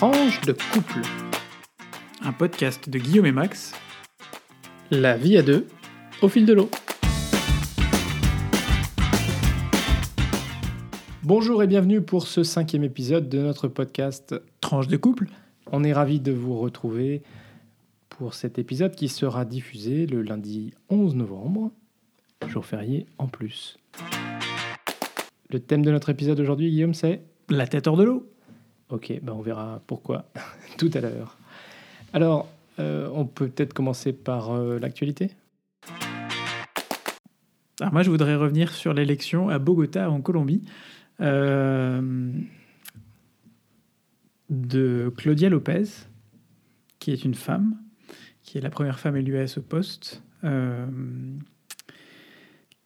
Tranche de couple. Un podcast de Guillaume et Max. La vie à deux, au fil de l'eau. Bonjour et bienvenue pour ce cinquième épisode de notre podcast Tranche de couple. On est ravis de vous retrouver pour cet épisode qui sera diffusé le lundi 11 novembre, jour férié en plus. Le thème de notre épisode aujourd'hui, Guillaume, c'est La tête hors de l'eau. Ok, ben on verra pourquoi tout à l'heure. Alors, euh, on peut peut-être commencer par euh, l'actualité Alors moi, je voudrais revenir sur l'élection à Bogota, en Colombie, euh, de Claudia Lopez, qui est une femme, qui est la première femme élue à ce poste,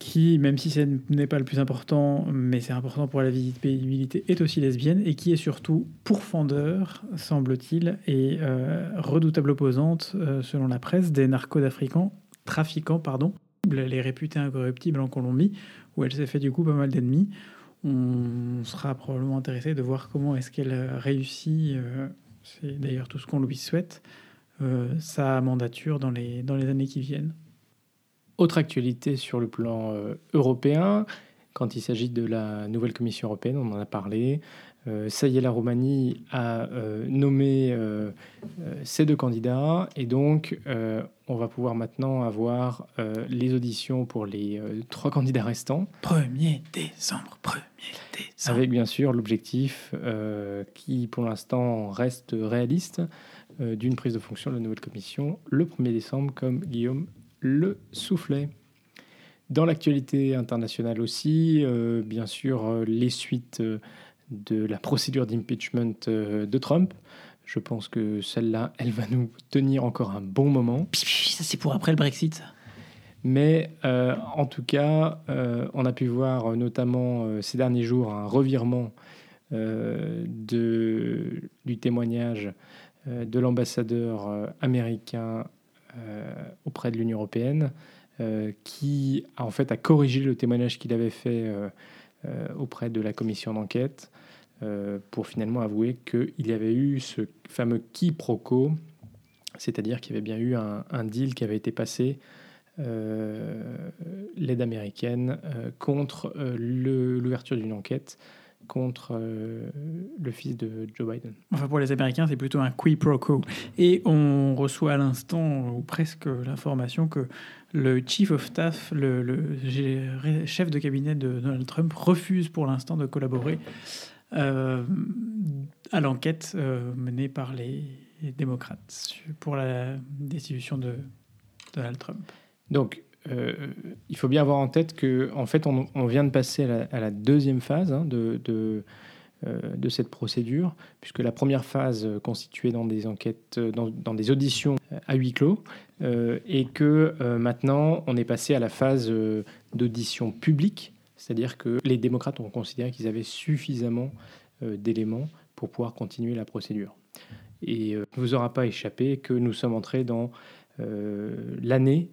qui, même si ce n'est pas le plus important, mais c'est important pour la visibilité, est aussi lesbienne et qui est surtout pourfendeur, semble-t-il, et euh, redoutable opposante, euh, selon la presse, des narcotrafiquants, trafiquants, pardon. Elle est réputée incorruptible en Colombie, où elle s'est fait du coup pas mal d'ennemis. On sera probablement intéressé de voir comment est-ce qu'elle réussit, euh, c'est d'ailleurs tout ce qu'on lui souhaite, sa mandature dans les, dans les années qui viennent. Autre actualité sur le plan euh, européen, quand il s'agit de la nouvelle Commission européenne, on en a parlé. Euh, ça y est, la Roumanie a euh, nommé euh, euh, ces deux candidats et donc euh, on va pouvoir maintenant avoir euh, les auditions pour les euh, trois candidats restants, 1er décembre, 1er décembre. avec bien sûr l'objectif euh, qui pour l'instant reste réaliste euh, d'une prise de fonction de la nouvelle Commission le 1er décembre, comme Guillaume le soufflait. Dans l'actualité internationale aussi, euh, bien sûr, euh, les suites euh, de la procédure d'impeachment de Trump. Je pense que celle-là, elle va nous tenir encore un bon moment. Ça, c'est pour après le Brexit. Mais euh, en tout cas, euh, on a pu voir notamment euh, ces derniers jours un revirement de, du témoignage de l'ambassadeur américain auprès de l'Union européenne, euh, qui a en fait a corrigé le témoignage qu'il avait fait euh, euh, auprès de la commission d'enquête euh, pour finalement avouer qu'il y avait eu ce fameux quiproquo, c'est-à-dire qu'il y avait bien eu un, deal qui avait été passé euh, l'aide américaine euh, contre euh, l'ouverture d'une enquête contre euh, le fils de Joe Biden. Enfin, pour les Américains, c'est plutôt un qui pro quo. Et on reçoit à l'instant, ou presque, l'information que le chief of staff, le, chef de cabinet de Donald Trump, refuse pour l'instant de collaborer euh, à l'enquête euh, menée par les démocrates pour la destitution de Donald Trump. Donc, euh, il faut bien avoir en tête que, en fait, on, vient de passer à la, deuxième phase hein, euh, de cette procédure, puisque la première phase constituait dans des enquêtes, euh, dans, des auditions à huis clos, et que maintenant, on est passé à la phase d'audition publique, c'est-à-dire que les démocrates ont considéré qu'ils avaient suffisamment d'éléments pour pouvoir continuer la procédure. Et ne vous aura pas échappé que nous sommes entrés dans l'année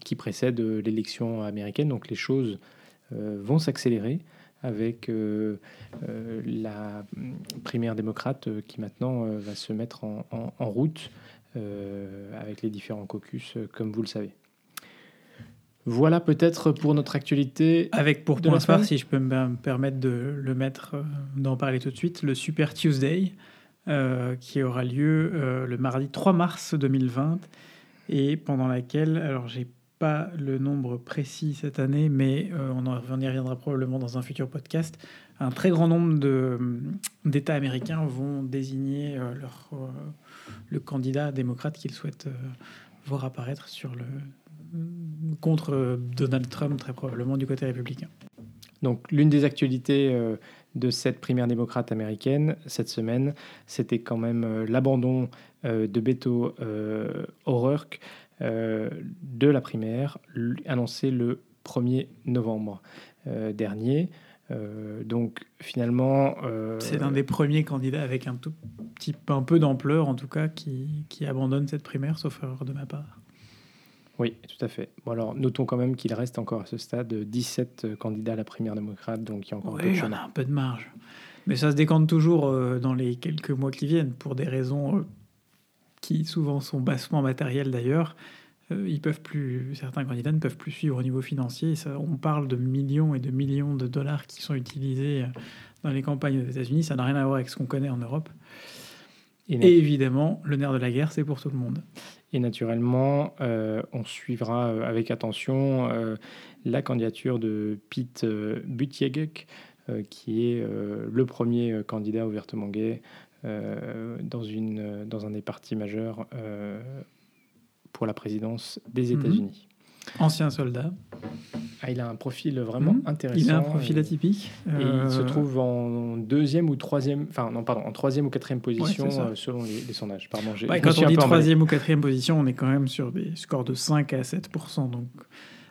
qui précède euh, l'élection américaine. Donc les choses euh, vont s'accélérer avec euh, euh, la hum, primaire démocrate euh, qui maintenant euh, va se mettre en, en- en route euh, avec les différents caucus, euh, comme vous le savez. Voilà peut-être pour notre actualité. Avec pour De point phare, si je peux me permettre de le mettre, euh, d'en parler tout de suite, le Super Tuesday, euh, qui aura lieu euh, le mardi 3 mars 2020, et pendant laquelle, alors j'ai pas le nombre précis cette année, mais euh, on, en, y reviendra probablement dans un futur podcast, un très grand nombre de, d'États américains vont désigner euh, leur, euh, le candidat démocrate qu'ils souhaitent voir apparaître sur le, contre euh, Donald Trump, très probablement du côté républicain. Donc l'une des actualités de cette primaire démocrate américaine cette semaine, c'était quand même l'abandon de Beto euh, O'Rourke euh, de la primaire, l- annoncé le 1er novembre euh, dernier. Euh, donc finalement, euh, C'est un des premiers candidats avec un tout petit un peu d'ampleur, en tout cas, qui, qui abandonne cette primaire, sauf erreur de ma part. Oui, tout à fait. Bon, alors, notons quand même qu'il reste encore à ce stade 17 candidats à la primaire démocrate, donc il y a encore Oui, on a un peu de marge. Mais ça se décante toujours euh, dans les quelques mois qui viennent pour des raisons euh, qui souvent sont bassement matérielles d'ailleurs. Euh, ils peuvent plus, certains candidats ne peuvent plus suivre au niveau financier. Ça, on parle de millions et de millions de dollars qui sont utilisés euh, dans les campagnes aux États-Unis. Ça n'a rien à voir avec ce qu'on connaît en Europe. Et, Et évidemment, le nerf de la guerre, c'est pour tout le monde. et naturellement, euh, on suivra avec attention euh, la candidature de Pete Buttigieg, euh, qui est le premier candidat ouvertement gay dans, une, euh, dans un des partis majeurs euh, pour la présidence des Mhm. États-Unis. Ancien soldat. Ah, il a un profil vraiment Mhm. intéressant. Il a un profil et- atypique. Et il se Euh, trouve en deuxième ou troisième, enfin non pardon, en troisième ou quatrième position euh, selon les, les sondages. Pardon, quand on dit troisième ou quatrième position, on est quand même sur des scores de 5 à 7%. Donc...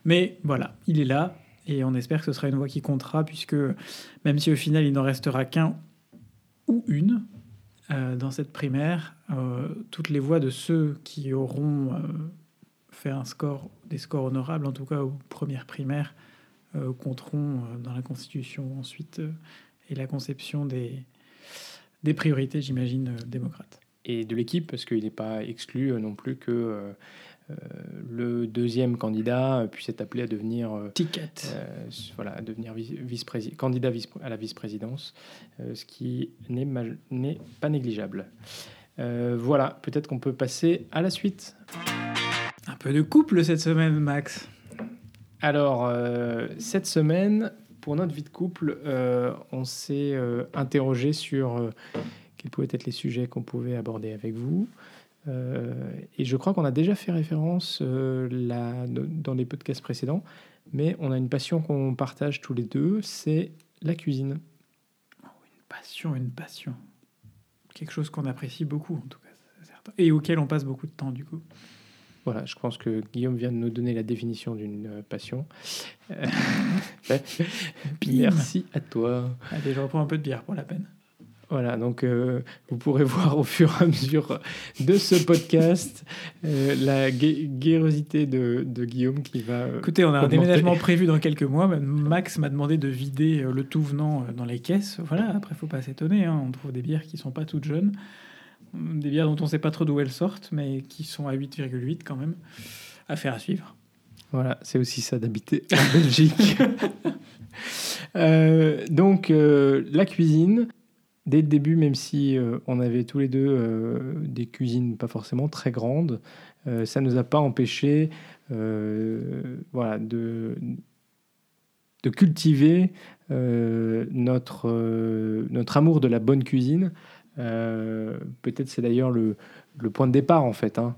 Mais voilà, il est là et on espère que ce sera une voix qui comptera, puisque même si au final il n'en restera qu'un ou une euh, dans cette primaire, euh, toutes les voix de ceux qui auront euh, fait un score, des scores honorables, en tout cas aux premières primaires, compteront dans la Constitution ensuite et la conception des, des priorités, j'imagine, démocrates. Et de l'équipe, parce qu'il n'est pas exclu non plus que le deuxième candidat euh, puisse être appelé à devenir, euh, Ticket. euh, voilà, à devenir vice- candidat vice- à la vice-présidence, euh, ce qui n'est pas négligeable. Euh, voilà, peut-être qu'on peut passer à la suite. Un peu de couple cette semaine, Max. Alors, euh, cette semaine, pour notre vie de couple, euh, on s'est euh, interrogé sur euh, quels pouvaient être les sujets qu'on pouvait aborder avec vous. Euh, et je crois qu'on a déjà fait référence euh, là, dans les podcasts précédents, mais on a une passion qu'on partage tous les deux, c'est la cuisine. Passion, une passion. Quelque chose qu'on apprécie beaucoup, en tout cas, certain. Et auquel on passe beaucoup de temps, du coup. Voilà, je pense que Guillaume vient de nous donner la définition d'une euh, passion. Merci à toi. Allez, je reprends un peu de bière pour la peine. Voilà, donc euh, vous pourrez voir au fur et à mesure de ce podcast euh, la guérosité de, de Guillaume qui va. euh, Écoutez, on a un déménagement prévu dans quelques mois. Max m'a demandé de vider le tout venant dans les caisses. Voilà, après, faut pas s'étonner. hein. On trouve des bières qui sont pas toutes jeunes. Hum, Des bières dont on sait pas trop d'où elles sortent, mais qui sont à 8,8 quand même. Affaire à suivre. Voilà, c'est aussi ça d'habiter en Belgique. Euh, donc, la cuisine, dès le début, même si euh, on avait tous les deux euh, des cuisines pas forcément très grandes, euh, ça ne nous a pas empêché de, cultiver notre, amour de la bonne cuisine. Peut-être c'est d'ailleurs le, le point de départ, en fait. hein.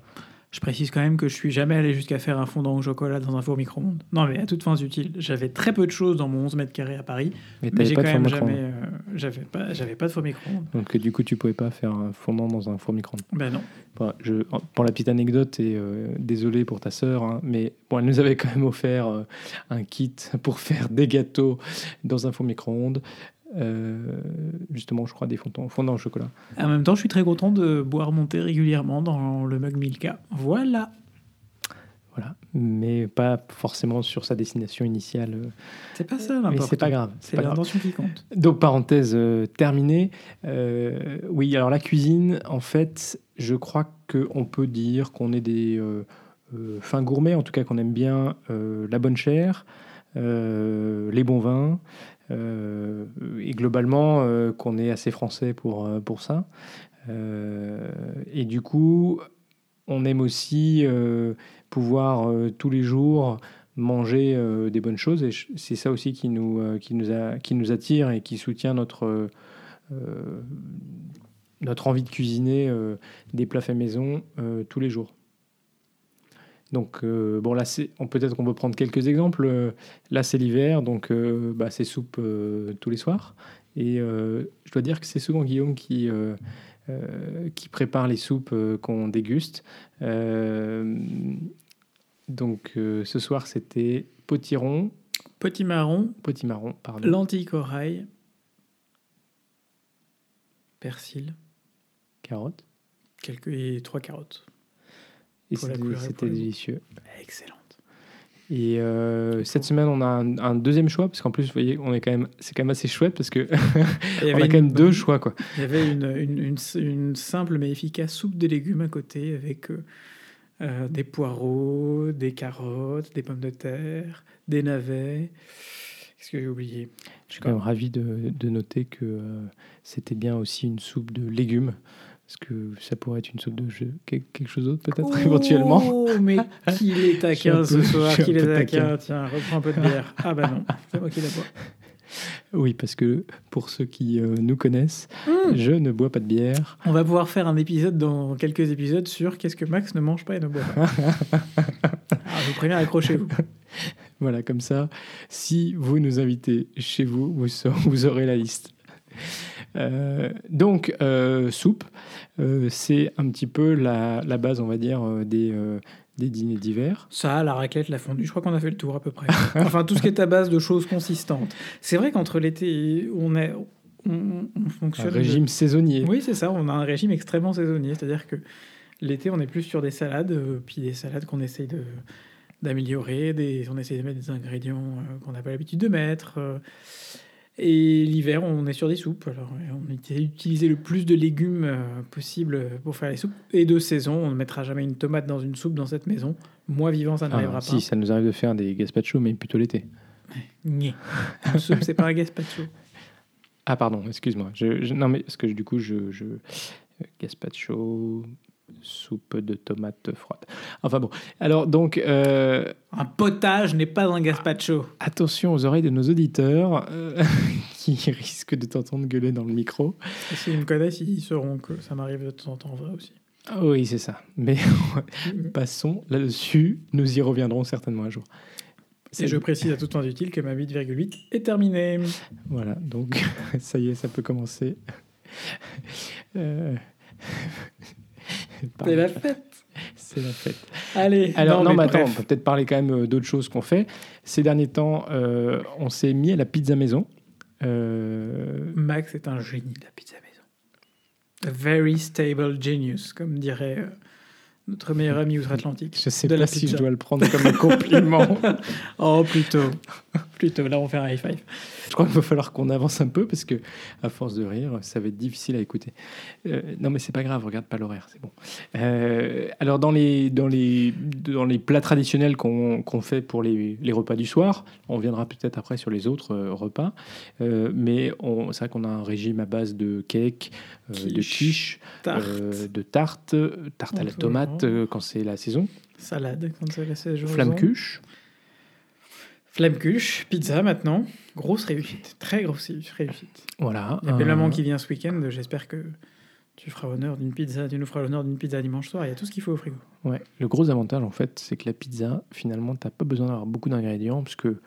Je précise quand même que je suis jamais allé jusqu'à faire un fondant au chocolat dans un four micro-ondes. Non, mais à toutes fins utiles. J'avais très peu de choses dans mon 11 mètres carrés à Paris, Mais mais j'ai quand même jamais. euh, j'avais pas, j'avais pas de four micro-ondes. Donc du coup, tu pouvais pas faire un fondant dans un four micro-ondes. Ben non. Bon, je, pour la petite anecdote, et euh, désolé pour ta sœur, hein, mais bon, elle nous avait quand même offert euh, un kit pour faire des gâteaux dans un four micro-ondes. Euh, justement, je crois des fondants, fondants au chocolat. En même temps, je suis très content de boire mon thé régulièrement dans le mug Milka. Voilà. Voilà, mais pas forcément sur sa destination initiale. euh, C'est pas ça mais l'important. c'est pas grave. c'est l'intention qui compte. Donc, parenthèse euh, terminée. Euh, oui, alors la cuisine, en fait, je crois qu'on peut dire qu'on est des fins gourmets, en tout cas qu'on aime bien la bonne chair, les bons vins, et globalement euh, qu'on est assez français pour, euh, pour ça. Euh, et du coup, on aime aussi euh, pouvoir euh, tous les jours manger euh, des bonnes choses et c'est ça aussi qui nous, euh, qui, nous qui nous attire et qui soutient notre, euh, euh, notre envie de cuisiner euh, des plats faits maison euh, tous les jours. Donc euh, bon là peut-être qu'on peut prendre quelques exemples. Euh, Là c'est l'hiver donc euh, bah, c'est soupe euh, tous les soirs et je dois dire que c'est souvent Guillaume qui qui prépare les soupes qu'on déguste. Donc ce soir c'était potiron, Petit marron, potimarron, pardon. lentilles corail, persil, Carottes. quelques et trois carottes. Et c'était délicieux. Excellente. Et euh, cette semaine, on a un, un deuxième choix, parce qu'en plus, vous voyez, on est quand même, c'est quand même assez chouette, parce que on avait a quand même deux choix, quoi. Il y avait une, une, une, une simple mais efficace soupe de légumes à côté avec euh, euh, des poireaux, des carottes, des pommes de terre, des navets. Qu'est-ce que j'ai oublié? Je suis quand même ravi de, de noter que euh, c'était bien aussi une soupe de légumes, parce que ça pourrait être une soupe de jeu, quel- quelque chose d'autre peut-être éventuellement? Oh, mais qu'il est taquin ce soir, qu'il est taquin. Tiens, reprends un peu de bière. Ah bah non, c'est moi qui la bois. Oui, parce que pour ceux qui euh, nous connaissent, Mmh. je ne bois pas de bière. On va pouvoir faire un épisode dans quelques épisodes sur qu'est-ce que Max ne mange pas et ne boit pas. Alors, je vous préviens, accrochez-vous. Voilà, comme ça, si vous nous invitez chez vous, vous aurez la liste. Euh, donc, euh, soupe, euh, c'est un petit peu la, la base, on va dire, des, des dîners d'hiver. Ça, la raclette, la fondue, je crois qu'on a fait le tour à peu près. Enfin, tout ce qui est à base de choses consistantes. C'est vrai qu'entre l'été, on, est, on, on Un fonctionne. de- régime saisonnier. Oui, c'est ça, on a un régime extrêmement saisonnier. C'est-à-dire que l'été, on est plus sur des salades, puis des salades qu'on essaye de d'améliorer, des, on essaye de mettre des ingrédients qu'on n'a pas l'habitude de mettre. Et l'hiver, on est sur des soupes. Alors, on d'utiliser le plus de légumes euh, possible pour faire les soupes. Et de saison, on ne mettra jamais une tomate dans une soupe dans cette maison. Moi, vivant, ça Ah, n'arrivera si, pas. ça nous arrive de faire des gazpacho, mais plutôt l'été. Une soupe, c'est pas un gazpacho. Ah, pardon, excuse-moi. Je, je- non, mais parce que du coup, je. je euh, gazpacho, soupe de tomates froides. Enfin bon. Alors, donc, euh, Un potage n'est pas un gazpacho. attention aux oreilles de nos auditeurs euh, qui risquent de t'entendre gueuler dans le micro. S'ils me connaissent, ils sauront que ça m'arrive de temps en temps en vrai aussi. Ah oui, c'est ça. Mais passons là-dessus. Nous y reviendrons certainement un jour. Et je précise à toute fin utile que ma 8,8 est terminée. Voilà, donc ça y est, ça peut commencer. Euh, C'est la fête. C'est la fête. Allez. Alors, non, mais mais attends, on peut peut-être parler quand même euh, d'autres choses qu'on fait. Ces derniers temps, euh, on s'est mis à la pizza maison. Euh, Max est un génie de la pizza maison. A very stable genius, comme dirait euh, notre meilleur ami outre-Atlantique. je sais De pas la si pizza. je dois le prendre comme un compliment. Oh, plutôt. plutôt. Là, on fait un high five. je crois qu'il va falloir qu'on avance un peu parce que, à force de rire, ça va être difficile à écouter. Euh, non, mais c'est pas grave, regarde pas l'horaire, c'est bon. Euh, alors, dans les, dans les, dans les plats traditionnels qu'on fait pour les, les repas du soir, on viendra peut-être après sur les autres euh, repas, Euh, mais on- c'est vrai qu'on a un régime à base de cake, euh, de Quiche, Tarte, euh, de tarte, tarte à la tomate euh, quand c'est la saison, salade, quand c'est la saison. flamme cuche. Flamme-cuche, pizza maintenant. Grosse réussite. Très grosse réussite. Voilà. Il y a belle maman qui vient ce week-end. J'espère que tu feras honneur d'une pizza. Tu nous feras l'honneur d'une pizza dimanche soir. Il y a tout ce qu'il faut au frigo. Ouais, le gros avantage en fait, c'est que la pizza, finalement, t'as pas besoin d'avoir beaucoup d'ingrédients parce que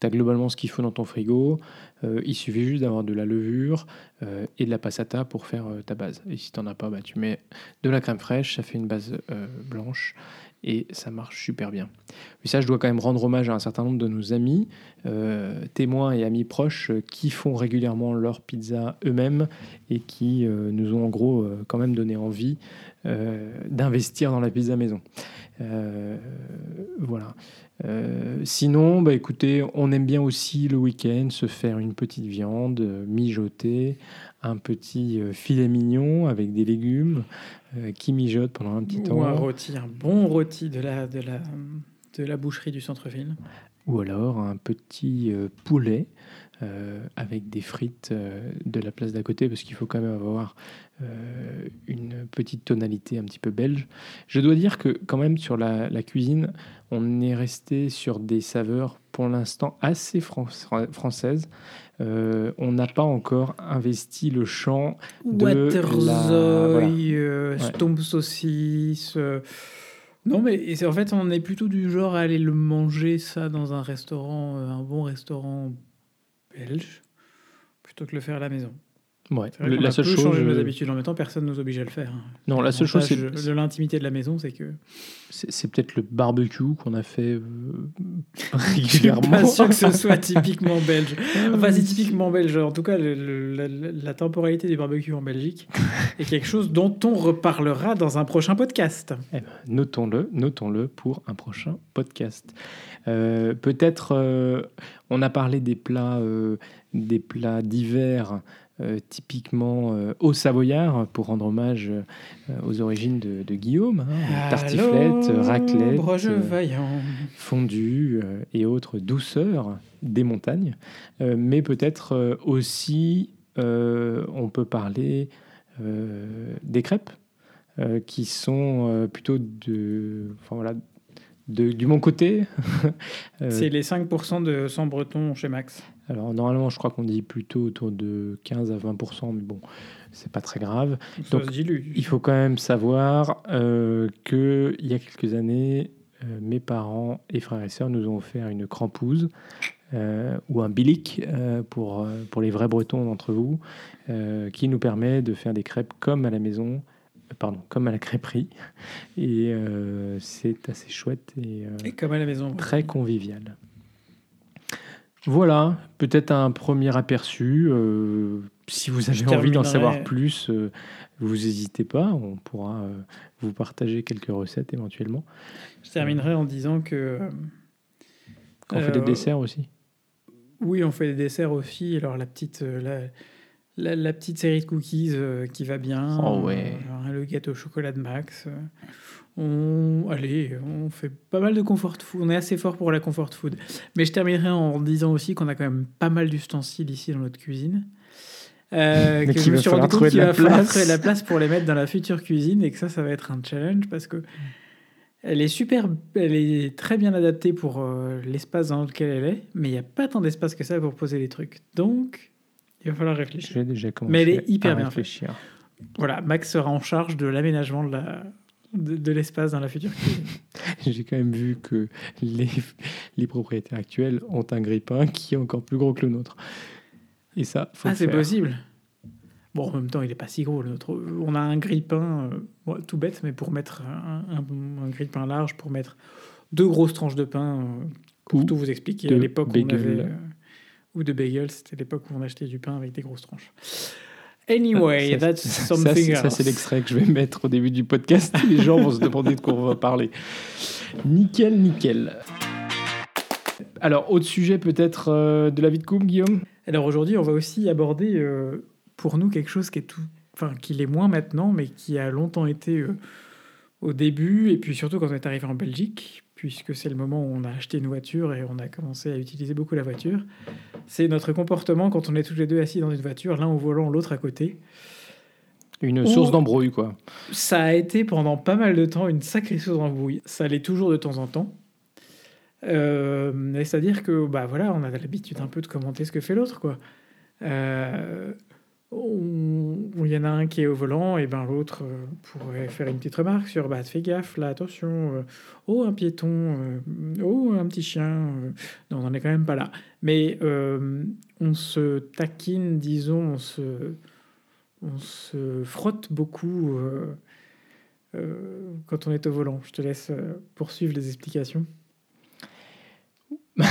tu as globalement ce qu'il faut dans ton frigo. Euh, il suffit juste d'avoir de la levure euh, et de la passata pour faire euh, ta base. Et si t'en as pas, bah, tu mets de la crème fraîche, ça fait une base euh, blanche et ça marche super bien. Mais ça, je dois quand même rendre hommage à un certain nombre de nos amis, euh, témoins et amis proches euh, qui font régulièrement leur pizza eux-mêmes et qui euh, nous ont en gros quand même donné envie d'investir dans la pizza maison. Voilà. Sinon, bah, écoutez, on aime bien aussi le week-end se faire une petite viande mijotée, un petit euh, filet mignon avec des légumes euh, qui mijotent pendant un petit Ou un temps. rôti, un bon rôti de la, de la, de la boucherie du centre-ville. Ou alors un petit euh, poulet avec des frites euh, de la place d'à côté, parce qu'il faut quand même avoir euh, une petite tonalité un petit peu belge. Je dois dire que quand même sur la, la cuisine, on est resté sur des saveurs pour l'instant assez fran- françaises. Euh, on n'a pas encore investi le champ de Waterzooi, la- voilà. euh, Ouais. stomp saucisse. euh, Non, mais en fait, on est plutôt du genre à aller le manger, ça, dans un restaurant, euh, un bon restaurant belge, plutôt que le faire à la maison. Ouais. Le- la seule chose. nos euh, habitudes. En même temps, personne ne nous oblige à le faire. hein. Non, la seule chose, c'est de l'intimité de la maison, c'est que c'est peut-être le barbecue qu'on a fait euh, je suis régulièrement. pas sûr que ce soit typiquement belge. Enfin, c'est typiquement belge. En tout cas, le- le- la, temporalité du barbecue en Belgique est quelque chose dont on reparlera dans un prochain podcast. Eh ben, notons-le, notons-le pour un prochain podcast. Euh, Peut-être, euh, on a parlé des plats, des plats d'hiver, euh, typiquement euh, au Savoyard, pour rendre hommage euh, aux origines de, de Guillaume. hein, tartiflette, raclette, fondue et autres douceurs des montagnes. Mais peut-être aussi, on peut parler des crêpes, qui sont plutôt de, enfin, voilà, de- du bon côté. C'est les 5% de sang breton chez Max. Alors normalement, je crois qu'on dit plutôt autour de 15 à 20%, mais bon, c'est pas très grave. Ça Donc. Il faut quand même savoir euh, que il y a quelques années, euh, mes parents et frères et sœurs nous ont offert une crampouse euh, ou un bilic euh, pour, pour les vrais bretons d'entre vous, qui nous permet de faire des crêpes comme à la maison, pardon, comme à la crêperie. Et euh, c'est assez chouette et, euh, Et comme à la maison. très convivial. Voilà, peut-être un premier aperçu. euh, si vous avez Je envie d'en savoir plus, euh, vous n'hésitez pas. On pourra euh, vous partager quelques recettes éventuellement. Je terminerai en disant que. On fait des desserts aussi. Oui, on fait des desserts aussi. Alors la petite, la, la, la petite série de cookies qui va bien. Oh ouais. Le gâteau au chocolat de Max. On, allez, on fait pas mal de comfort food. On est assez fort pour la comfort food. Mais je terminerai en disant aussi qu'on a quand même pas mal d'ustensiles ici dans notre cuisine. Euh, que je me suis rendu compte qu'il va falloir trouver la place pour les mettre dans la future cuisine et que ça, ça va être un challenge parce que elle est super, elle est très bien adaptée pour euh, l'espace dans lequel elle est, mais il n'y a pas tant d'espace que ça pour poser les trucs. Donc, il va falloir réfléchir. Déjà commencé Mais elle est hyper à bien réfléchir. Voilà, Max sera en charge de l'aménagement de la de, de l'espace dans la future cuisine. J'ai quand même vu que les, les propriétaires actuels ont un grille-pain qui est encore plus gros que le nôtre. Et ça, faut ah, c'est possible. Bon, en même temps, il est pas si gros le nôtre. On a un grille-pain, euh, bon, tout bête, mais pour mettre un, un, un grille-pain large, pour mettre deux grosses tranches de pain, euh, pour Ou tout vous expliquer. À l'époque, où on avait. euh, ou de bagel, c'était l'époque où on achetait du pain avec des grosses tranches. Anyway, Ça, that's something c'est- ça, else. c'est l'extrait que je vais mettre au début du podcast. Les gens vont se demander de quoi on va parler. Nickel, nickel. Alors, autre sujet peut-être euh, de la vie de couple, Guillaume? Alors aujourd'hui, on va aussi aborder euh, pour nous quelque chose qui est tout, enfin qui l'est moins maintenant, mais qui a longtemps été euh, au début et puis surtout quand on est arrivé en Belgique, puisque c'est le moment où on a acheté une voiture et on a commencé à utiliser beaucoup la voiture. C'est notre comportement quand on est tous les deux assis dans une voiture, l'un au volant, l'autre à côté. Une Ou- source d'embrouille, quoi. Ça a été pendant pas mal de temps une sacrée source d'embrouille. Ça l'est toujours de temps en temps. Euh, C'est-à-dire que, bah voilà, on a l'habitude un peu de commenter ce que fait l'autre, quoi. Euh, on- Il y en a un qui est au volant, et ben l'autre euh, pourrait faire une petite remarque sur, bah fais gaffe, là, attention, euh, oh un piéton, euh, oh un petit chien. non, on n'en est quand même pas là. Mais on se taquine, disons, on se, on se frotte beaucoup quand on est au volant. Je te laisse poursuivre les explications.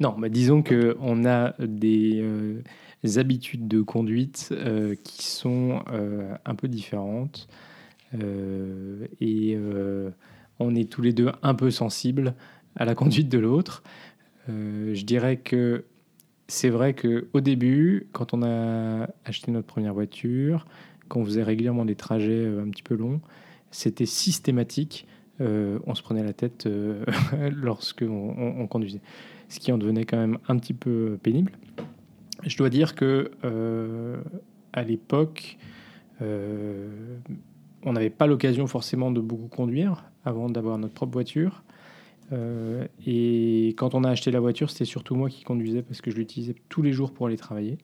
Non, bah, disons qu'on a des habitudes de conduite euh, qui sont euh, un peu différentes. Euh, et on est tous les deux un peu sensibles à la conduite de l'autre. Je dirais que c'est vrai qu'au début, quand on a acheté notre première voiture, qu'on faisait régulièrement des trajets un petit peu longs, c'était systématique. On se prenait la tête lorsque on conduisait, ce qui en devenait quand même un petit peu pénible. Je dois dire que euh, à l'époque, euh, on n'avait pas l'occasion forcément de beaucoup conduire avant d'avoir notre propre voiture. Euh, et quand on a acheté la voiture, c'était surtout moi qui conduisais parce que je l'utilisais tous les jours pour aller travailler.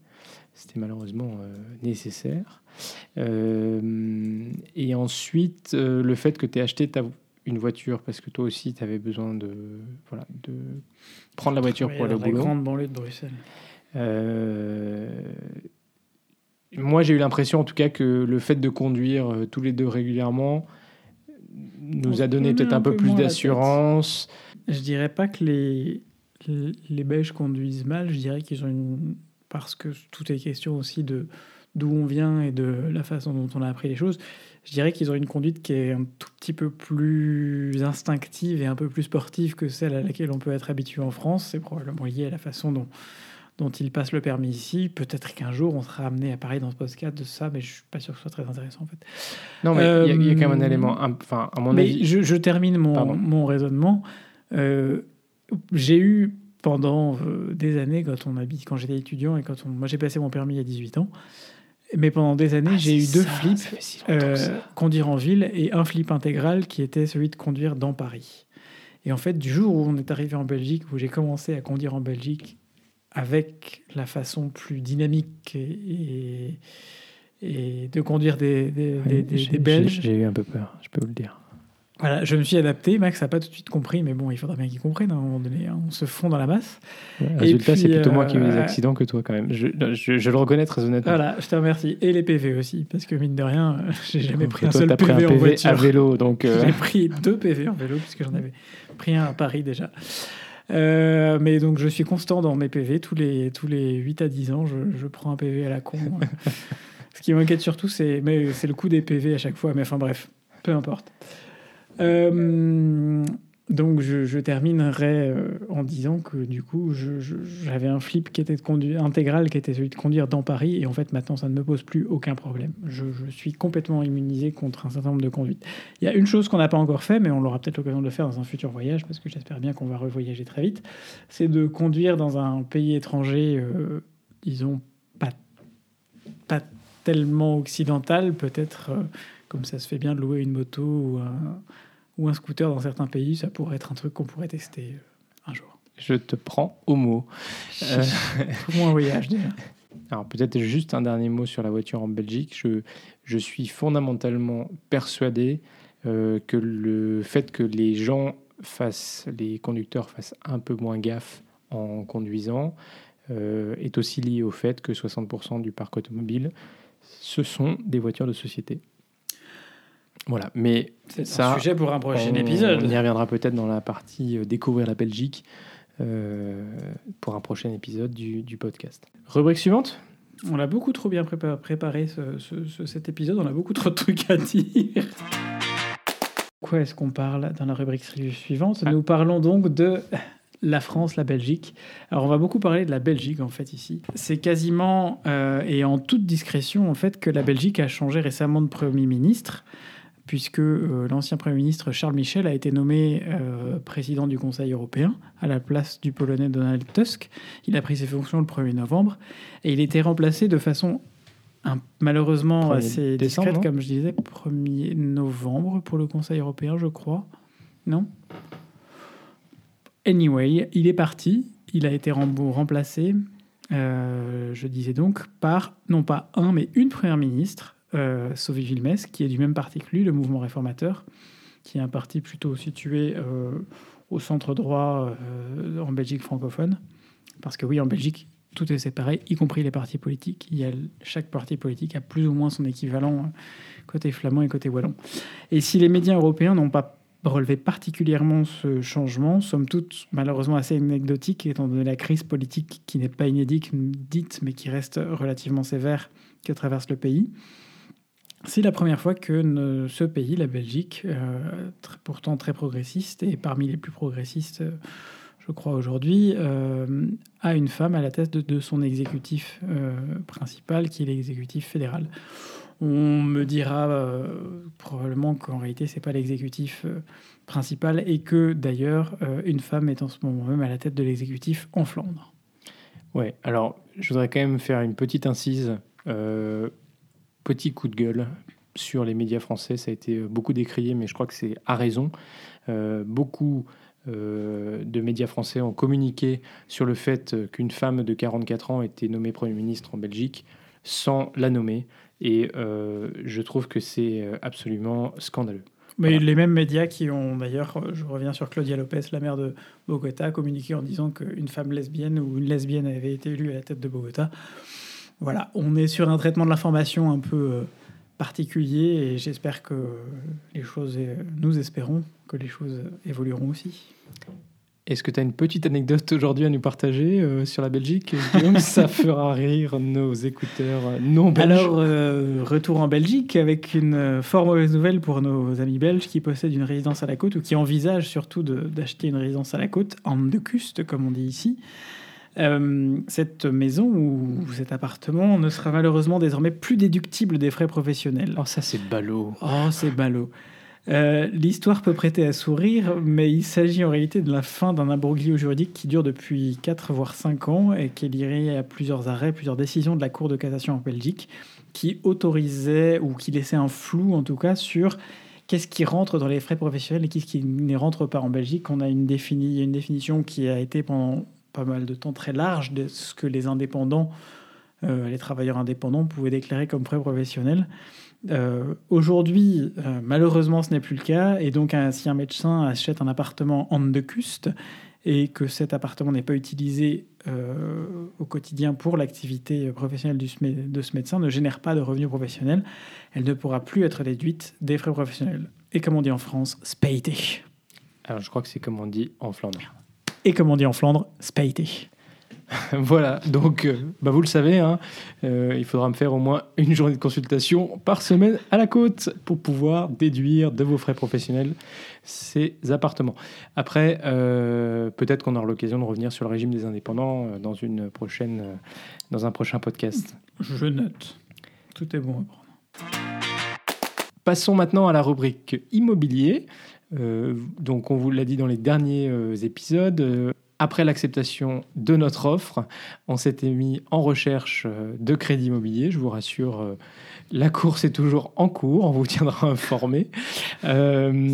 C'était malheureusement euh, nécessaire. Euh, et ensuite, le fait que tu aies acheté ta, une voiture parce que toi aussi, tu avais besoin de, voilà, de prendre la voiture pour aller au boulot. grande banlieue de Bruxelles. Euh, moi, j'ai eu l'impression, en tout cas, que le fait de conduire euh, tous les deux régulièrement nous On a donné peut-être un un peu peu plus d'assurance. Je dirais pas que les, les Belges conduisent mal, je dirais qu'ils ont une. Parce que tout est question aussi de d'où on vient et de la façon dont on a appris les choses. Je dirais qu'ils ont une conduite qui est un tout petit peu plus instinctive et un peu plus sportive que celle à laquelle on peut être habitué en France. C'est probablement lié à la façon dont, dont ils passent le permis ici. Peut-être qu'un jour on sera amené à parler dans ce podcast de ça, mais je suis pas sûr que ce soit très intéressant en fait. Non, mais il y a- il y, a quand même un Euh, élément. Enfin, à mon Mais avis. je, je termine mon, mon raisonnement. Euh, j'ai eu pendant euh, des années, quand, on habite, quand j'étais étudiant et quand on, moi j'ai passé mon permis à 18 ans, mais pendant des années Ah, j'ai eu deux flips, si conduire en ville et un flip intégral qui était celui de conduire dans Paris. Et en fait, du jour où on est arrivé en Belgique, où j'ai commencé à conduire en Belgique avec la façon plus dynamique et, et, et de conduire des, des, Oui, des- des- j'ai- des Belges, J'ai eu un peu peur, je peux vous le dire. voilà, je me suis adapté. Max n'a pas tout de suite compris, mais bon, il faudra bien qu'il comprenne. à un moment donné, hein, on se fond dans la masse. Ouais, résultat, c'est plutôt moi qui ai eu des euh, accidents que toi, quand même. Je, je- je le reconnais très honnêtement. Voilà, je te remercie. Et les PV aussi, parce que mine de rien, euh, j'ai jamais pris un Toi, seul t'as pris PV, un en PV voiture. à vélo, donc. euh, J'ai pris deux PV en vélo, puisque j'en avais pris un à Paris déjà. Euh, mais donc, je suis constant dans mes PV. Tous les, tous les 8 à 10 ans, je, je prends un PV à la con. Ce qui m'inquiète surtout, c'est mais c'est le coût des PV à chaque fois. Mais enfin, bref, peu importe. Euh, donc, je, terminerai euh, en disant que du coup, j'avais un flip qui était de conduire, intégral, qui était celui de conduire dans Paris. Et en fait, maintenant, ça ne me pose plus aucun problème. Je, je suis complètement immunisé contre un certain nombre de conduites. Il y a une chose qu'on n'a pas encore fait, mais on aura peut-être l'occasion de le faire dans un futur voyage, parce que j'espère bien qu'on va revoyager très vite. C'est de conduire dans un pays étranger, euh, disons, pas, pas tellement occidental, peut-être euh, comme ça se fait bien de louer une moto ou un, ou un scooter dans certains pays. Ça pourrait être un truc qu'on pourrait tester euh, un jour. Je te prends au mot. Euh, Pour un voyage déjà. Alors peut-être juste un dernier mot sur la voiture en Belgique. Je, je suis fondamentalement persuadé euh, que le fait que les gens fassent, les conducteurs fassent un peu moins gaffe en conduisant euh, est aussi lié au fait que 60% du parc automobile, ce sont des voitures de société. Voilà, mais C'est ça, un sujet pour un prochain on, épisode. on y reviendra peut-être dans la partie euh, découvrir la Belgique euh, pour un prochain épisode du, du podcast. Rubrique suivante? On a beaucoup trop bien prépa- préparé ce- ce- ce- cet épisode, on a beaucoup trop de trucs à dire. Quoi est-ce qu'on parle dans la rubrique suivante? Ah. Nous parlons donc de la France, la Belgique. Alors on va beaucoup parler de la Belgique en fait ici. C'est quasiment euh, et en toute discrétion en fait que la Belgique a changé récemment de Premier ministre puisque euh, l'ancien Premier ministre Charles Michel a été nommé euh, président du Conseil européen à la place du Polonais Donald Tusk. Il a pris ses fonctions le 1er novembre et il était remplacé de façon un- malheureusement 1er assez décembre, discrète, comme je disais, 1er novembre pour le Conseil européen, je crois. Non? Anyway, il est parti. Il a été rem- remplacé, euh, je disais donc, par non pas un, mais une première ministre, euh, Vilmes, qui est du même parti que lui, le mouvement réformateur, qui est un parti plutôt situé euh, au centre droit euh, en Belgique francophone. Parce que oui, en Belgique, tout est séparé, y compris les partis politiques. Il y a, chaque parti politique a plus ou moins son équivalent euh, côté flamand et côté wallon. Et si les médias européens n'ont pas relevé particulièrement ce changement, somme toute malheureusement assez anecdotique, étant donné la crise politique qui n'est pas inédite, dite, mais qui reste relativement sévère, que traverse le pays. C'est la première fois que ce pays, la Belgique, euh, pourtant très progressiste et parmi les plus progressistes, euh, je crois aujourd'hui, euh, a une femme à la tête de, de son exécutif principal, qui est l'exécutif fédéral. On me dira probablement qu'en réalité, c'est pas l'exécutif principal et que d'ailleurs, une femme est en ce moment même à la tête de l'exécutif en Flandre. Ouais, alors je voudrais quand même faire une petite incise. Euh, petit coup de gueule sur les médias français. Ça a été beaucoup décrié, mais je crois que c'est à raison. Euh, beaucoup euh, de médias français ont communiqué sur le fait qu'une femme de 44 ans était nommée Premier ministre en Belgique sans la nommer. Et euh, je trouve que c'est euh, absolument scandaleux. Mais Voilà. les mêmes médias qui ont d'ailleurs, euh, je reviens sur Claudia Lopez, la maire de Bogota, communiqué en disant qu'une femme lesbienne ou une lesbienne avait été élue à la tête de Bogota. Voilà, on est sur un traitement de l'information un peu euh, particulier et j'espère que les choses, nous espérons que les choses évolueront aussi. Est-ce que tu as une petite anecdote aujourd'hui à nous partager euh, sur la Belgique? Ça fera rire nos écouteurs euh, non belges. Alors, retour en Belgique avec une fort mauvaise nouvelle pour nos amis belges qui possèdent une résidence à la côte ou qui envisagent surtout d'acheter une résidence à la côte, en de custe, comme on dit ici. Euh, cette maison ou cet appartement ne sera malheureusement désormais plus déductible des frais professionnels. Oh, ça c'est ballot. Oh, c'est ballot. Euh, l'histoire peut prêter à sourire, mais il s'agit en réalité de la fin d'un imbroglio juridique qui dure depuis 4 voire 5 ans et qui est lié à plusieurs arrêts, plusieurs décisions de la Cour de cassation en Belgique qui autorisait ou qui laissait un flou en tout cas sur qu'est-ce qui rentre dans les frais professionnels et qu'est-ce qui ne rentre pas en Belgique. On a une, défini, une définition qui a été pendant pas mal de temps très large de ce que les indépendants, euh, les travailleurs indépendants pouvaient déclarer comme frais professionnels. Euh, aujourd'hui, euh, malheureusement, ce n'est plus le cas. Et donc, si un médecin achète un appartement en de custe et que cet appartement n'est pas utilisé au quotidien pour l'activité professionnelle de ce médecin, ne génère pas de revenus professionnels, elle ne pourra plus être déduite des frais professionnels. Et comme on dit en France, spéité. Alors, je crois que c'est comme on dit en Flandre et comme on dit en Flandre, spéité. voilà, donc euh, bah vous le savez, hein, euh, il faudra me faire au moins une journée de consultation par semaine à la côte pour pouvoir déduire de vos frais professionnels ces appartements. Après, euh, peut-être qu'on aura l'occasion de revenir sur le régime des indépendants dans, une prochaine, dans un prochain podcast. Je note. Tout est bon à prendre. Passons maintenant à la rubrique immobilier. Euh, donc on vous l'a dit dans les derniers euh, épisodes, euh, après l'acceptation de notre offre, on s'était mis en recherche de crédit immobilier. Je vous rassure, la course est toujours en cours. On vous tiendra informé.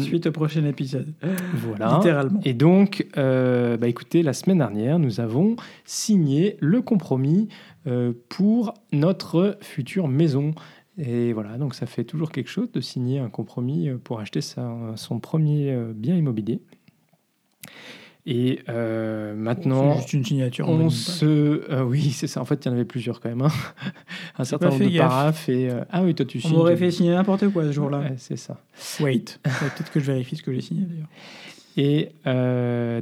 Suite au prochain épisode. Voilà. Littéralement. Et donc, bah écoutez, la semaine dernière, nous avons signé le compromis pour notre future maison. Et voilà, donc ça fait toujours quelque chose de signer un compromis euh, pour acheter son premier euh, bien immobilier. Et euh, maintenant, juste une signature. On se, oui, c'est ça. En fait, il y en avait plusieurs quand même. Hein. un certain nombre de paraphes et ah oui, toi tu signes. On m'aurait fait signer n'importe quoi ce jour-là. c'est ça. Wait, peut-être que je vérifie ce que j'ai signé d'ailleurs. Et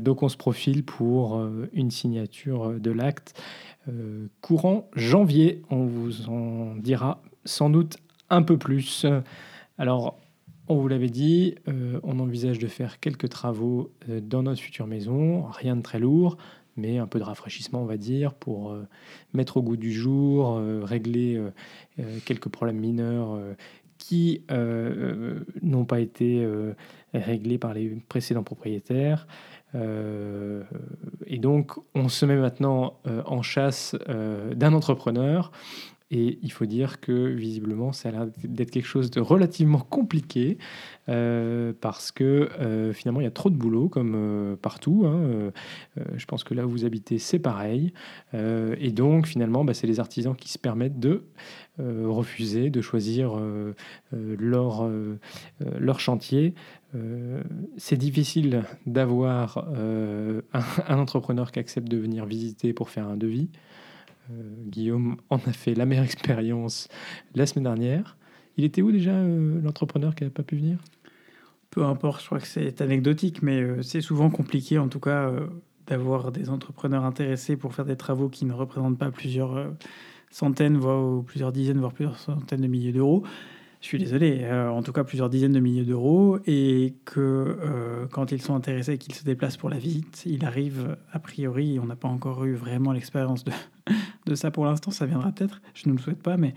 donc on se profile pour une signature de l'acte courant janvier. On vous en dira sans doute un peu plus. Alors, on vous l'avait dit, euh, on envisage de faire quelques travaux euh, dans notre future maison, rien de très lourd, mais un peu de rafraîchissement, on va dire, pour euh, mettre au goût du jour, régler quelques problèmes mineurs qui n'ont pas été réglés par les précédents propriétaires. et donc, on se met maintenant en chasse d'un entrepreneur et il faut dire que visiblement, ça a l'air d'être quelque chose de relativement compliqué euh, parce que euh, finalement, il y a trop de boulot comme euh, partout. Hein, je pense que là où vous habitez, c'est pareil. et donc, finalement, bah, c'est les artisans qui se permettent de refuser, de choisir leur, leur chantier. c'est difficile d'avoir un, un, entrepreneur qui accepte de venir visiter pour faire un devis. Euh, Guillaume en a fait la meilleure expérience la semaine dernière. Il était où déjà euh, l'entrepreneur qui n'a pas pu venir? Peu importe, je crois que c'est anecdotique, mais euh, c'est souvent compliqué en tout cas d'avoir des entrepreneurs intéressés pour faire des travaux qui ne représentent pas plusieurs centaines, voire plusieurs dizaines, voire plusieurs centaines de milliers d'euros je suis désolé, euh, en tout cas plusieurs dizaines de milliers d'euros, et que euh, quand ils sont intéressés et qu'ils se déplacent pour la visite, il arrive, a priori, on n'a pas encore eu vraiment l'expérience de, de ça pour l'instant, ça viendra peut-être, je ne le souhaite pas, mais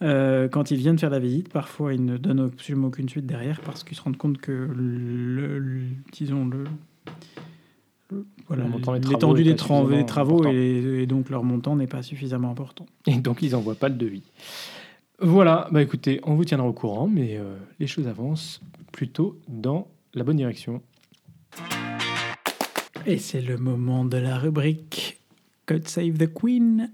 euh, quand ils viennent faire la visite, parfois ils ne donnent absolument aucune suite derrière parce qu'ils se rendent compte que, le, disons, le, l'étendue des, travaux, et, et, donc leur montant n'est pas suffisamment important. Et donc ils n'envoient pas le devis. Voilà, bah écoutez, on vous tiendra au courant, mais euh, les choses avancent plutôt dans la bonne direction. Et c'est le moment de la rubrique God Save the Queen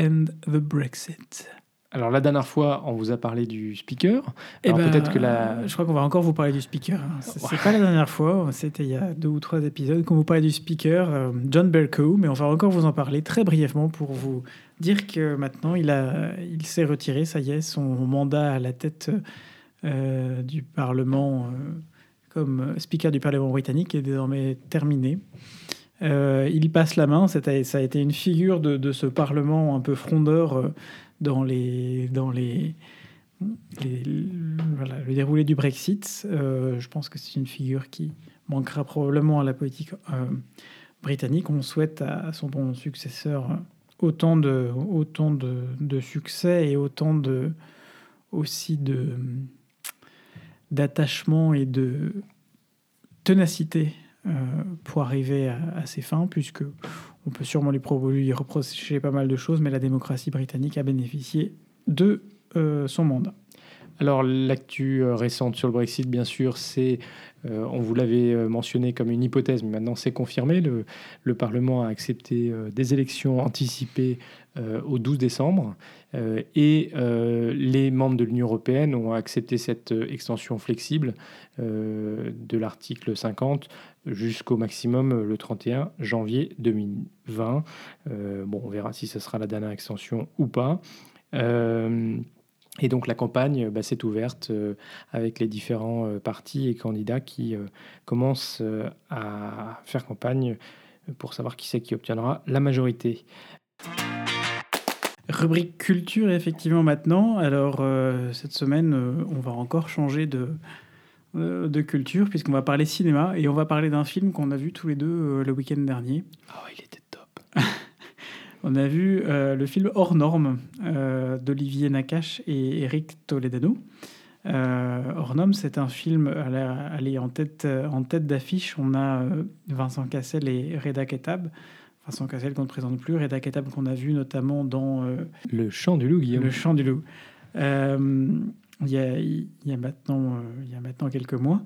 and the Brexit. Alors la dernière fois, on vous a parlé du speaker. Et eh ben, peut-être que la... Je crois qu'on va encore vous parler du speaker. Hein. C'est pas la dernière fois, c'était il y a deux ou trois épisodes qu'on vous parlait du speaker, euh, John Bercow, mais on va encore vous en parler très brièvement pour vous dire que maintenant il, il s'est retiré, ça y est, son mandat à la tête du Parlement comme speaker du Parlement britannique est désormais terminé. il passe la main, ça a été une figure de, ce Parlement un peu frondeur dans les, dans les, voilà, le déroulé du Brexit. Euh, je pense que c'est une figure qui manquera probablement à la politique euh, britannique. On souhaite à son bon successeur autant de, autant de, succès et autant de, aussi de, d'attachement et de ténacité euh, pour arriver à, ses fins, puisque on peut sûrement lui, lui reprocher pas mal de choses, mais la démocratie britannique a bénéficié de euh, son mandat. Alors l'actu euh, récente sur le Brexit, bien sûr, c'est, on vous l'avait mentionné comme une hypothèse, mais maintenant c'est confirmé. Le, le, Parlement a accepté des élections anticipées au 12 décembre et les membres de l'Union européenne ont accepté cette extension flexible de l'article 50 jusqu'au maximum le 31 janvier 2020. bon, on verra si ce sera la dernière extension ou pas. Euh, et donc la campagne bah, s'est ouverte euh, avec les différents euh, partis et candidats qui commencent à faire campagne pour savoir qui c'est qui obtiendra la majorité. Rubrique culture, effectivement, maintenant. Alors, cette semaine, on va encore changer de, de culture, puisqu'on va parler cinéma, et on va parler d'un film qu'on a vu tous les deux le week-end dernier. Oh, il était On a vu euh, le film Hors Norme euh, d'Olivier Nakache et Eric Toledano. Euh, Hors Norme, c'est un film allez, en tête, en tête d'affiche. On a Vincent Cassel et Reda Ketab. Vincent Cassel qu'on ne présente plus, Reda Ketab qu'on a vu notamment dans Le Chant du Loup, Guillaume. Le Chant du Loup. Il y, a, il, y a maintenant, il y a maintenant quelques mois.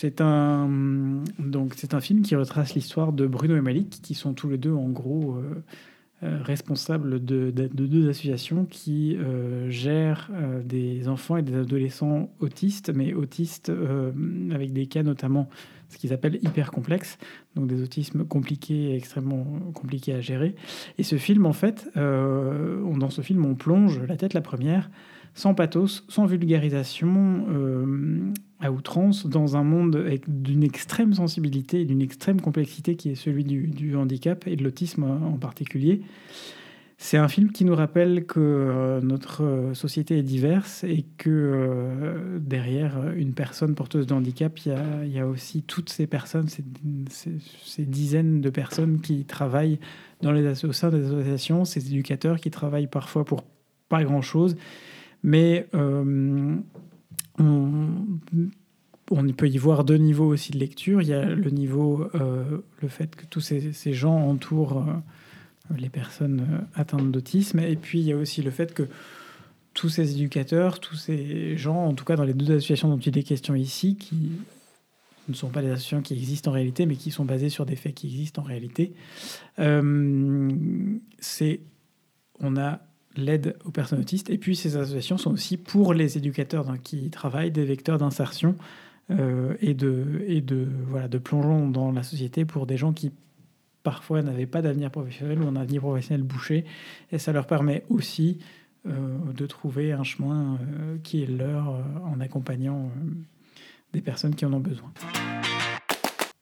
C'est un, donc, c'est un film qui retrace l'histoire de Bruno et Malik, qui sont tous les deux, en gros, euh, euh, responsables de, deux associations qui euh, gèrent des enfants et des adolescents autistes, mais autistes avec des cas notamment ce qu'ils appellent hyper complexes, donc des autismes compliqués, extrêmement compliqués à gérer. Et ce film, en fait, dans ce film, on plonge la tête la première sans pathos, sans vulgarisation euh, à outrance, dans un monde d'une extrême sensibilité et d'une extrême complexité qui est celui du, handicap et de l'autisme en particulier. C'est un film qui nous rappelle que euh, notre société est diverse et que euh, derrière une personne porteuse de handicap, il y a, aussi toutes ces personnes, ces, dizaines de personnes qui travaillent dans les, au sein des associations, ces éducateurs qui travaillent parfois pour pas grand-chose mais euh, on, peut y voir deux niveaux aussi de lecture. Il y a le niveau, euh, le fait que tous ces, gens entourent euh, les personnes atteintes d'autisme, et puis il y a aussi le fait que tous ces éducateurs, tous ces gens, en tout cas dans les deux associations dont il est question ici, qui ne sont pas des associations qui existent en réalité, mais qui sont basées sur des faits qui existent en réalité, c'est on a l'aide aux personnes autistes. Et puis ces associations sont aussi pour les éducateurs qui travaillent des vecteurs d'insertion euh, et, de, et de, voilà, de plongeon dans la société pour des gens qui parfois n'avaient pas d'avenir professionnel ou un avenir professionnel bouché. Et ça leur permet aussi euh, de trouver un chemin euh, qui est leur en accompagnant des personnes qui en ont besoin.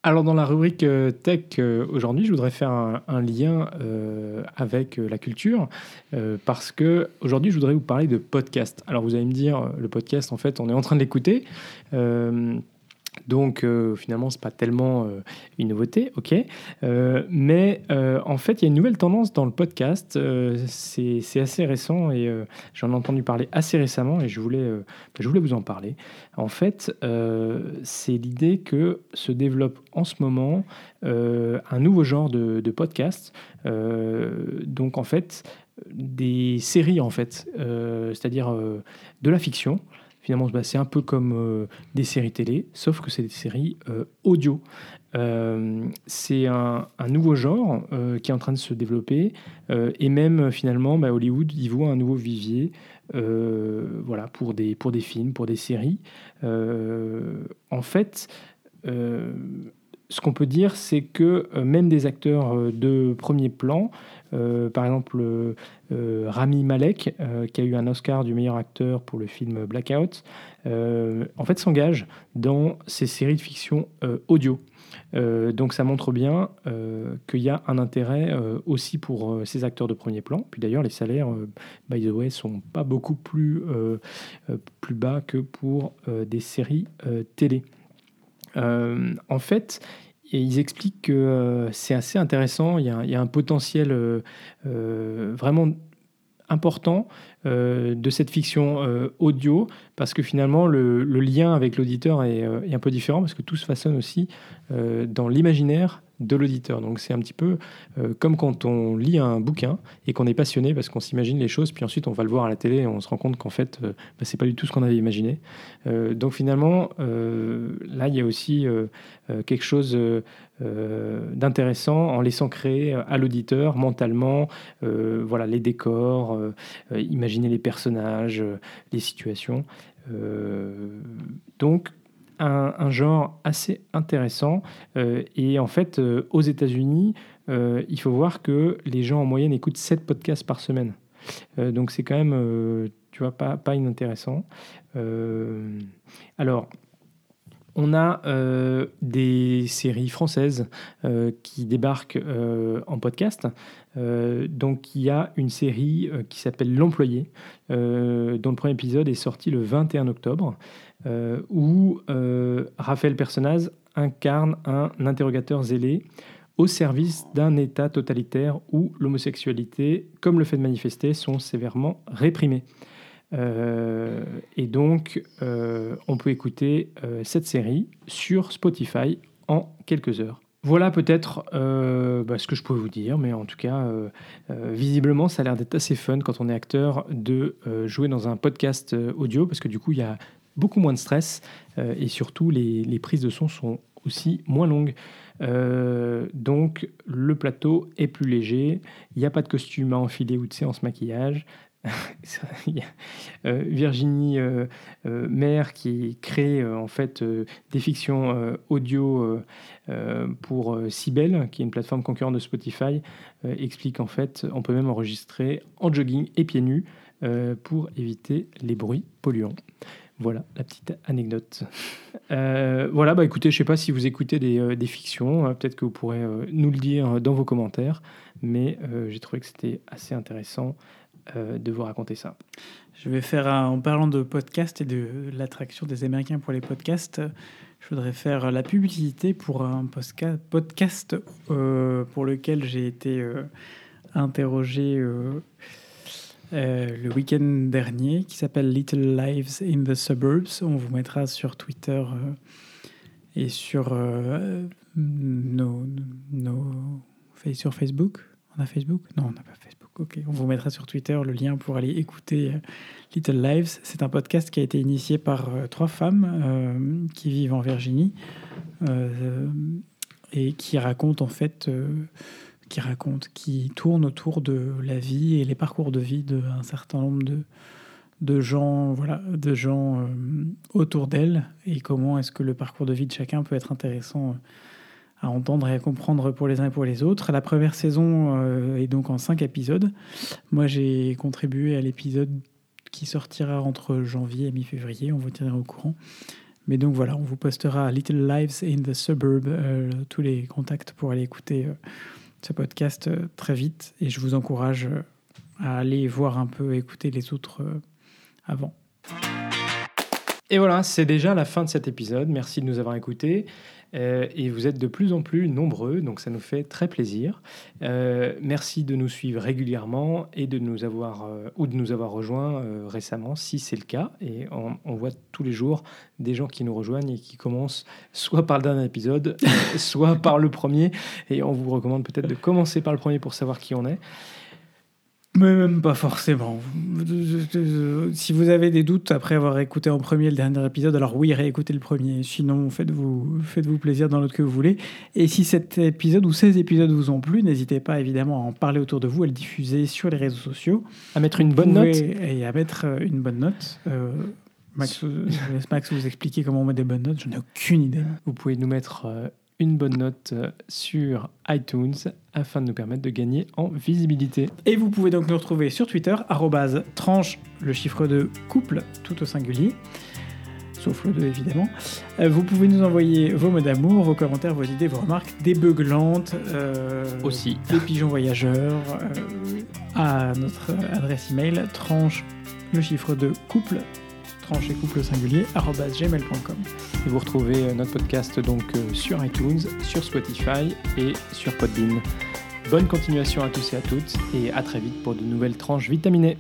Alors dans la rubrique euh, tech euh, aujourd'hui, je voudrais faire un, lien euh, avec la culture parce que aujourd'hui, je voudrais vous parler de podcast. Alors vous allez me dire, le podcast, en fait, on est en train de l'écouter. Donc euh, finalement, c'est pas tellement euh, une nouveauté, ok. Euh, mais en fait, il y a une nouvelle tendance dans le podcast. c'est assez récent et j'en ai entendu parler assez récemment et je voulais, je voulais vous en parler. En fait, c'est l'idée que se développe en ce moment un nouveau genre de, de podcast. donc en fait, des séries en fait, c'est-à-dire de la fiction. Finalement, bah, c'est un peu comme euh, des séries télé, sauf que c'est des séries euh, audio. Euh, c'est un, nouveau genre qui est en train de se développer et même finalement bah, Hollywood y voit un nouveau vivier voilà, pour, des, pour des films, pour des séries. en fait, ce qu'on peut dire, c'est que même des acteurs de premier plan par exemple, Rami Malek, qui a eu un Oscar du meilleur acteur pour le film Blackout, en fait s'engage dans ces séries de fiction audio. Euh, donc ça montre bien euh, qu'il y a un intérêt euh, aussi pour ces acteurs de premier plan. Puis d'ailleurs, les salaires, by the way, sont pas beaucoup plus, plus bas que pour des séries télé. en fait, ils expliquent que c'est assez intéressant, il y, a, un potentiel vraiment important euh, de cette fiction euh, audio, parce que finalement le, lien avec l'auditeur euh, est, un peu différent, parce que tout se façonne aussi dans l'imaginaire de l'auditeur. Donc c'est un petit peu euh, comme quand on lit un bouquin et qu'on est passionné parce qu'on s'imagine les choses, puis ensuite on va le voir à la télé et on se rend compte qu'en fait euh, bah, c'est pas du tout ce qu'on avait imaginé. Euh, donc finalement là il y a aussi quelque chose d'intéressant en laissant créer à l'auditeur mentalement voilà les décors, imaginer les personnages, les situations. donc un, genre assez intéressant. Euh, et en fait, euh, aux États-Unis, euh, il faut voir que les gens en moyenne écoutent 7 podcasts par semaine. donc c'est quand même, tu vois, pas, pas inintéressant. alors, on a des séries françaises qui débarquent en podcast. donc il y a une série qui s'appelle L'employé, dont le premier épisode est sorti le 21 octobre. Euh, où euh, Raphaël Personnaz incarne un interrogateur zélé au service d'un État totalitaire où l'homosexualité, comme le fait de manifester, sont sévèrement réprimées. Euh, et donc, on peut écouter cette série sur Spotify en quelques heures. Voilà peut-être bah, ce que je peux vous dire, mais en tout cas, visiblement, ça a l'air d'être assez fun quand on est acteur de jouer dans un podcast audio, parce que du coup, il y a beaucoup moins de stress euh, et surtout les, prises de son sont aussi moins longues. Euh, donc le plateau est plus léger, il n'y a pas de costume à enfiler ou de séance maquillage. Euh, Virginie euh, Maire qui crée en fait des fictions audio pour Sibel, qui est une plateforme concurrente de Spotify, explique en fait on peut même enregistrer en jogging et pieds nus pour éviter les bruits polluants. Voilà la petite anecdote. Euh, voilà, bah écoutez, je ne sais pas si vous écoutez des, euh, fictions, hein, peut-être que vous pourrez euh, nous le dire dans vos commentaires, mais j'ai trouvé que c'était assez intéressant de vous raconter ça. Je vais faire, en parlant de podcast et de l'attraction des Américains pour les podcasts, je voudrais faire la publicité pour un podcast pour lequel j'ai été interrogé euh, le week-end dernier qui s'appelle Little Lives in the Suburbs. On vous mettra sur Twitter euh, et sur euh, nos, sur Facebook. On a Facebook? Non, on n'a pas Facebook. On vous mettra sur Twitter le lien pour aller écouter Little Lives. C'est un podcast qui a été initié par trois femmes qui vivent en Virginie et qui racontent en fait qui raconte, qui tourne autour de la vie et les parcours de vie d'un certain nombre de, de gens, voilà, de gens euh, autour d'elle et comment est-ce que le parcours de vie de chacun peut être intéressant euh, à entendre et à comprendre pour les uns et pour les autres. La première saison euh, est donc en cinq épisodes. Moi, j'ai contribué à l'épisode qui sortira entre janvier et mi-février. On vous tiendra au courant. Mais donc voilà, on vous postera Little Lives in the Suburb, tous les contacts pour aller écouter ce podcast euh, très vite et je vous encourage euh, à aller voir un peu, écouter les autres euh, avant. Et voilà, c'est déjà la fin de cet épisode. Merci de nous avoir écoutés. Euh, et vous êtes de plus en plus nombreux, donc ça nous fait très plaisir. Euh, merci de nous suivre régulièrement et de nous avoir euh, ou de nous avoir rejoints récemment, si c'est le cas. Et on, voit tous les jours des gens qui nous rejoignent et qui commencent soit par le dernier épisode, soit par le premier. Et on vous recommande peut-être de commencer par le premier pour savoir qui on est. Mais même pas forcément. Si vous avez des doutes après avoir écouté en premier le dernier épisode, alors oui, réécoutez le premier. Sinon, faites-vous faites plaisir dans l'autre que vous voulez. Et si cet épisode ou ces épisodes vous ont plu, n'hésitez pas évidemment à en parler autour de vous, à le diffuser sur les réseaux sociaux. À mettre une bonne note. Et à mettre euh, une bonne note. Euh, Max, je laisse Max vous expliquer comment on met des bonnes notes. Je n'ai aucune idée. Vous pouvez nous mettre... Euh, une bonne note euh, sur iTunes afin de nous permettre de gagner en visibilité. Et vous pouvez donc nous retrouver sur Twitter, arrobase tranche, le chiffre de couple, tout au singulier, sauf le 2 évidemment. Euh, Vous pouvez nous envoyer vos mots d'amour, vos commentaires, vos idées, vos remarques, des beuglantes, euh, Aussi. des pigeons voyageurs, euh, à notre adresse email, tranche, le chiffre de couple, tranche et couple singulier. Et vous retrouvez euh, notre podcast donc euh, sur iTunes, sur Spotify et sur Podbean. Bonne continuation à tous et à toutes et à très vite pour de nouvelles tranches vitaminées.